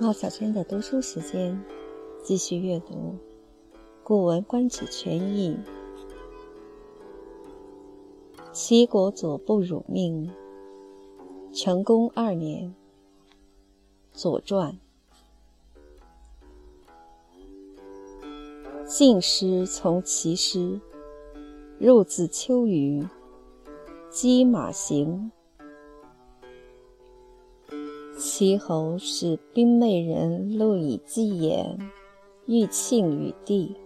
马小圈的读书时间，继续阅读《古文观止全译》。齐国左部辱命。成功二年，《左传》。晋师从齐师，入自丘隅，击马行。齐侯使兵昧人录以计言，欲庆与帝。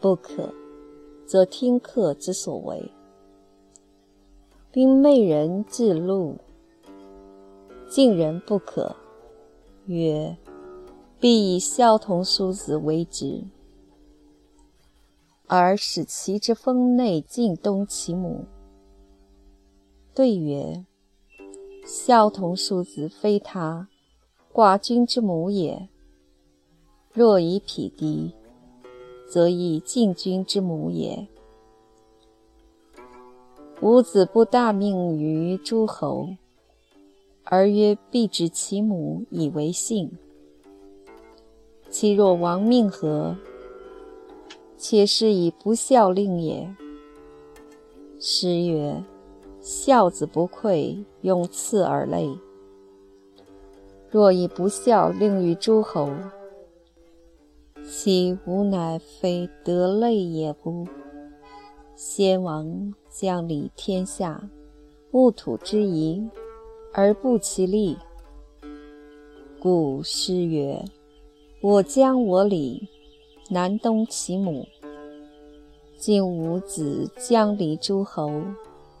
不可，则听客之所为。兵昧人至录，晋人不可，曰：“必以孝同叔子为之，而使其之封内尽东其母。”对曰。孝同庶子非他，寡君之母也。若以匹敌，则以晋君之母也。吾子不大命于诸侯，而曰必指其母以为信。其若亡命何？且是以不孝令也。诗曰。孝子不愧，用刺而泪。若以不孝令于诸侯，其无乃非得累也乎？先王将理天下，物土之宜，而不其利。故诗曰：“我将我礼，南东其母。”今吾子将礼诸侯。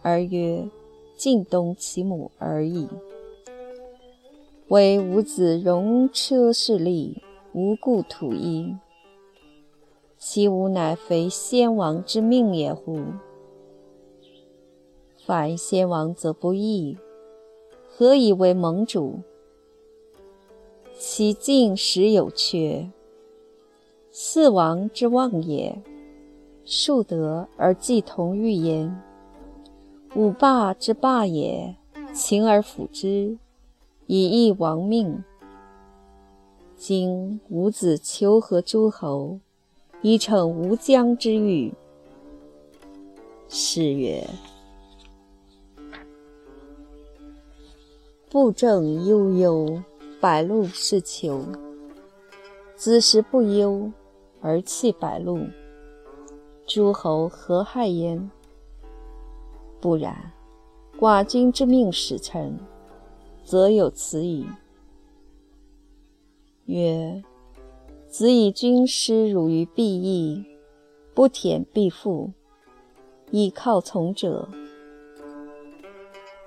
而曰：“晋东其母而已。”为吾子戎车势利，无故土衣。其无乃非先王之命也乎？凡先王则不义，何以为盟主？其进实有缺，四王之望也。庶德而既同欲焉。吾霸之霸也，勤而辅之，以益亡命。今吾子求和诸侯，以逞吾将之欲。是曰：布政悠悠，百禄是求。子时不忧，而弃百禄，诸侯何害焉？不然，寡君之命使臣，则有此矣。曰：子以君师辱于必义，不舔必负，以靠从者，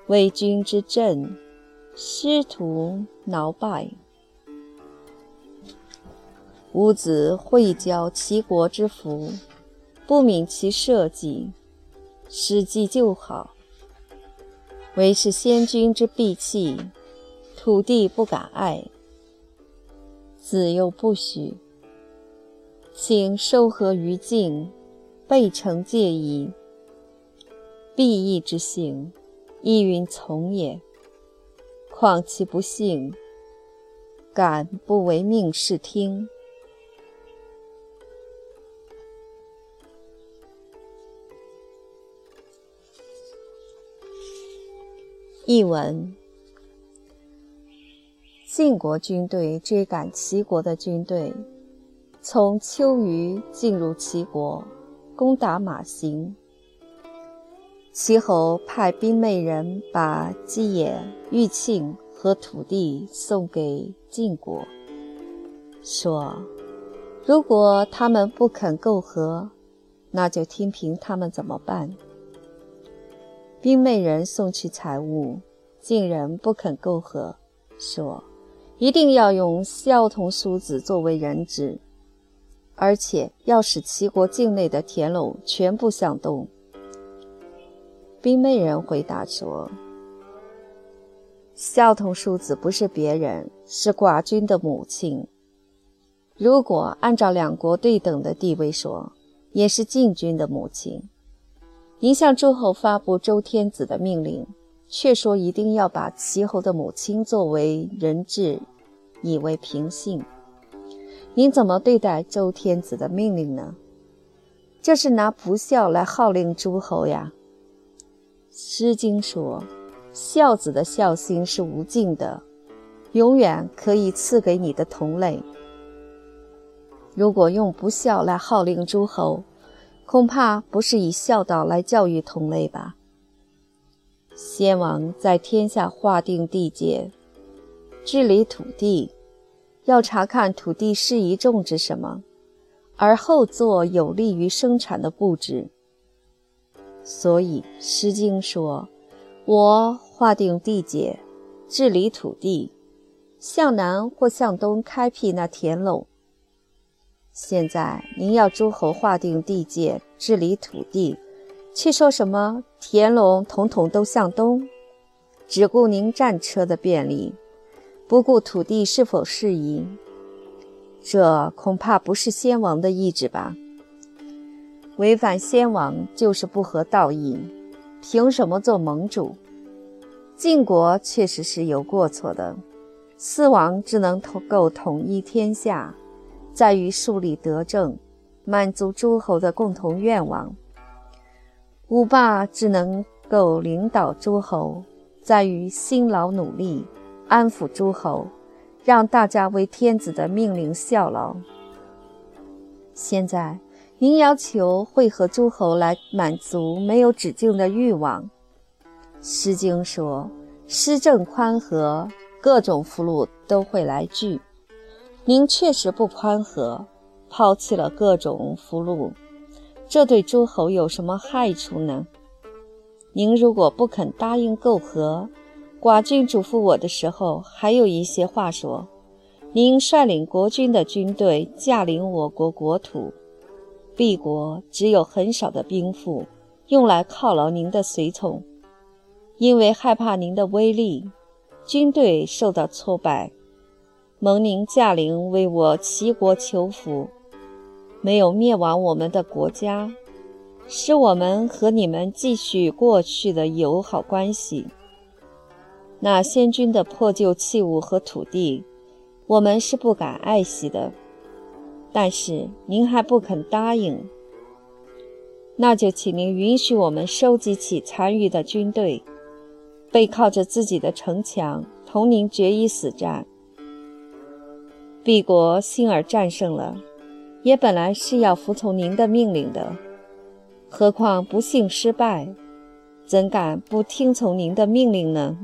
为君之政，师徒挠败。吾子会教齐国之福，不敏其社稷。史记就好，唯是先君之避弃，土地不敢爱，子又不许，请收合于境，备承戒矣。必义之行，亦云从也。况其不幸，敢不为命是听？译文：晋国军队追赶齐国的军队，从丘隅进入齐国，攻打马行。齐侯派兵昧人把姬野、玉庆和土地送给晋国，说：“如果他们不肯购和，那就听凭他们怎么办。”兵昧人送去财物，晋人不肯购和，说一定要用孝同叔子作为人质，而且要使齐国境内的田垄全部向东。兵昧人回答说：“孝同叔子不是别人，是寡君的母亲。如果按照两国对等的地位说，也是晋君的母亲。”您向诸侯发布周天子的命令，却说一定要把齐侯的母亲作为人质，以为平信。您怎么对待周天子的命令呢？这是拿不孝来号令诸侯呀。《诗经》说：“孝子的孝心是无尽的，永远可以赐给你的同类。如果用不孝来号令诸侯，恐怕不是以孝道来教育同类吧？”先王在天下划定地界，治理土地。要查看土地适宜种植什么，而后做有利于生产的布置。所以《诗经》说：“我划定地界，治理土地，向南或向东开辟那田垄。”现在您要诸侯划定地界，治理土地，却说什么田垄统统都向东，只顾您战车的便利。不顾土地是否适宜，这恐怕不是先王的意志吧？违反先王就是不合道义，凭什么做盟主？晋国确实是有过错的，四王只能够统一天下，在于树立德政，满足诸侯的共同愿望；五霸只能够领导诸侯，在于辛劳努力。安抚诸侯，让大家为天子的命令效劳。现在您要求会合诸侯来满足没有止境的欲望，《诗经》说：“施政宽和，各种福禄都会来聚。”您确实不宽和，抛弃了各种俘虏，这对诸侯有什么害处呢？您如果不肯答应媾和，寡君嘱咐我的时候，还有一些话说。您率领国军的军队驾临我国国土，敝国只有很少的兵赋，用来犒劳您的随从。因为害怕您的威力，军队受到挫败，蒙您驾临为我齐国求福，没有灭亡我们的国家，使我们和你们继续过去的友好关系。那先君的破旧器物和土地，我们是不敢爱惜的。但是您还不肯答应，那就请您允许我们收集起残余的军队，背靠着自己的城墙，同您决一死战。敝国幸而战胜了，也本来是要服从您的命令的，何况不幸失败，怎敢不听从您的命令呢？